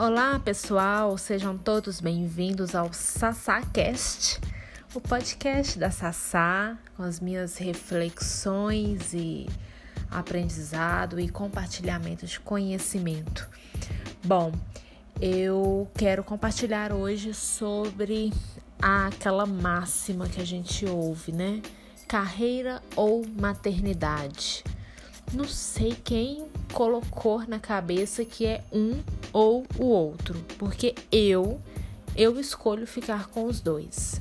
Olá, pessoal, sejam todos bem-vindos ao SassaCast, o podcast da Sassá, com as minhas reflexões e aprendizado e compartilhamento de conhecimento. Bom, eu quero compartilhar hoje sobre aquela máxima que a gente ouve, né? Carreira ou maternidade. Não sei quem colocou na cabeça que é um ou o outro, porque eu eu escolho ficar com os dois.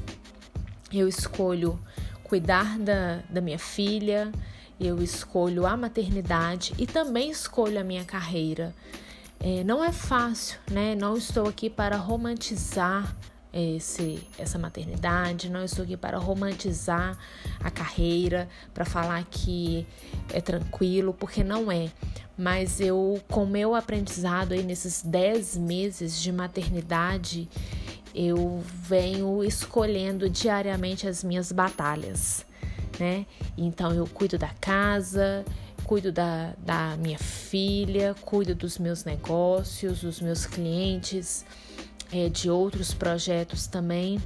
Eu escolho cuidar da, da minha filha, eu escolho a maternidade e também escolho a minha carreira. É, não é fácil, né? Não estou aqui para romantizar esse, essa maternidade, não estou aqui para romantizar a carreira, para falar que é tranquilo, porque não é. Mas eu, com meu aprendizado aí nesses 10 meses de maternidade, eu venho escolhendo diariamente as minhas batalhas, né? Então eu cuido da casa, cuido da, da minha filha, cuido dos meus negócios, dos meus clientes é, de outros projetos também.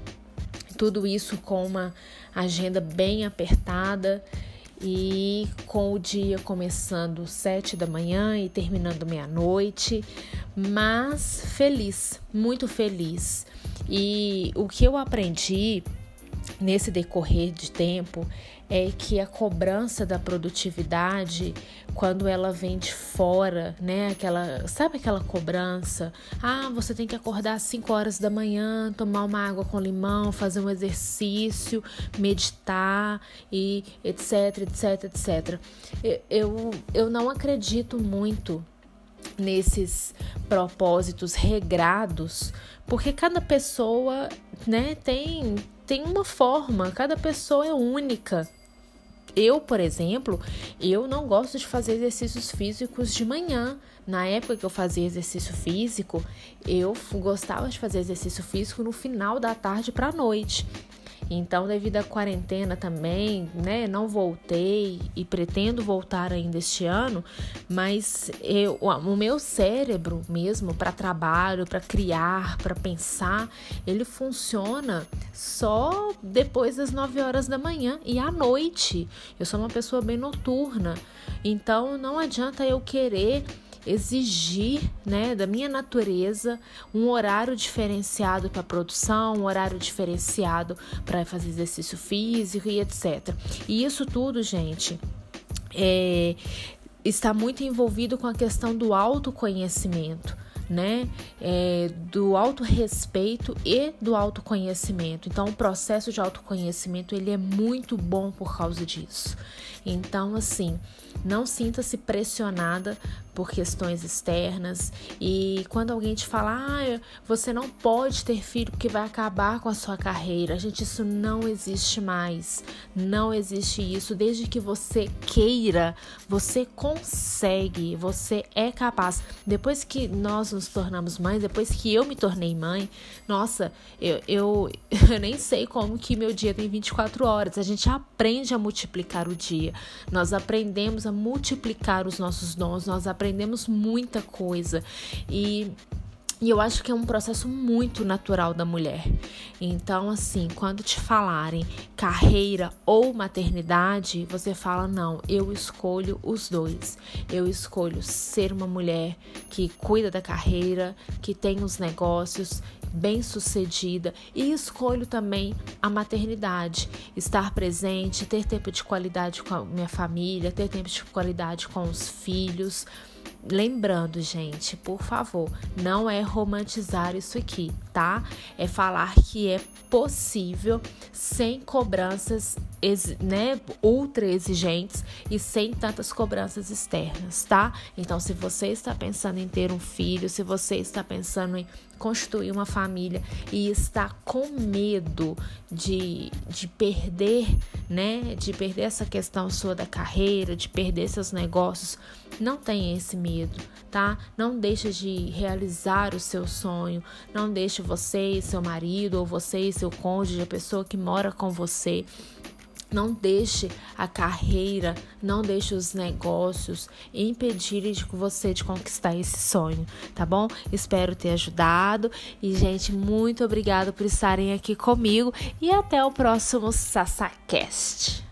Tudo isso com uma agenda bem apertada e com o dia começando sete da manhã e terminando meia-noite, mas feliz, muito feliz. E o que eu aprendi nesse decorrer de tempo é que a cobrança da produtividade, quando ela vem de fora, né? Aquela, sabe aquela cobrança? Ah, você tem que acordar às 5 horas da manhã, tomar uma água com limão, fazer um exercício, meditar e etc, etc, etc. Eu, eu não acredito muito nesses propósitos regrados, porque cada pessoa, né, tem tem uma forma, cada pessoa é única. Eu, por exemplo, eu não gosto de fazer exercícios físicos de manhã. Na época que eu fazia exercício físico, eu gostava de fazer exercício físico no final da tarde para a noite. Então, devido à quarentena também, né, não voltei e pretendo voltar ainda este ano, mas eu, o meu cérebro mesmo para trabalho, para criar, para pensar, ele funciona só depois das 9 horas da manhã e à noite. Eu sou uma pessoa bem noturna, então não adianta eu querer exigir, né, da minha natureza um horário diferenciado para produção, um horário diferenciado para fazer exercício físico e etc. E isso tudo, gente, é, está muito envolvido com a questão do autoconhecimento né, é, do autorrespeito e do autoconhecimento. Então, o processo de autoconhecimento ele é muito bom por causa disso. Então, assim, não sinta-se pressionada por questões externas e quando alguém te fala, ah, você não pode ter filho porque vai acabar com a sua carreira, gente, isso não existe mais. Não existe isso. Desde que você queira, você consegue, você é capaz. Depois que nós nos tornamos mães, depois que eu me tornei mãe, nossa, eu, eu, eu nem sei como que meu dia tem 24 horas. A gente aprende a multiplicar o dia, nós aprendemos a multiplicar os nossos dons, nós aprendemos aprendemos muita coisa e e eu acho que é um processo muito natural da mulher. Então, assim, quando te falarem carreira ou maternidade, você fala: não, eu escolho os dois. Eu escolho ser uma mulher que cuida da carreira, que tem os negócios, bem sucedida e escolho também a maternidade, estar presente, ter tempo de qualidade com a minha família, ter tempo de qualidade com os filhos. Lembrando, gente, por favor, não é romantizar isso aqui, tá? É falar que é possível sem cobranças, né, ultra exigentes e sem tantas cobranças externas, tá? Então, se você está pensando em ter um filho, se você está pensando em construir uma família e está com medo de, de perder, né, de perder essa questão sua da carreira, de perder seus negócios, não tenha esse medo, tá? Não deixe de realizar o seu sonho, não deixe você e seu marido ou você e seu cônjuge, a pessoa que mora com você, Não deixe a carreira, não deixe os negócios impedirem de você de conquistar esse sonho, tá bom? Espero ter ajudado e gente, muito obrigada por estarem aqui comigo e até o próximo SassaCast.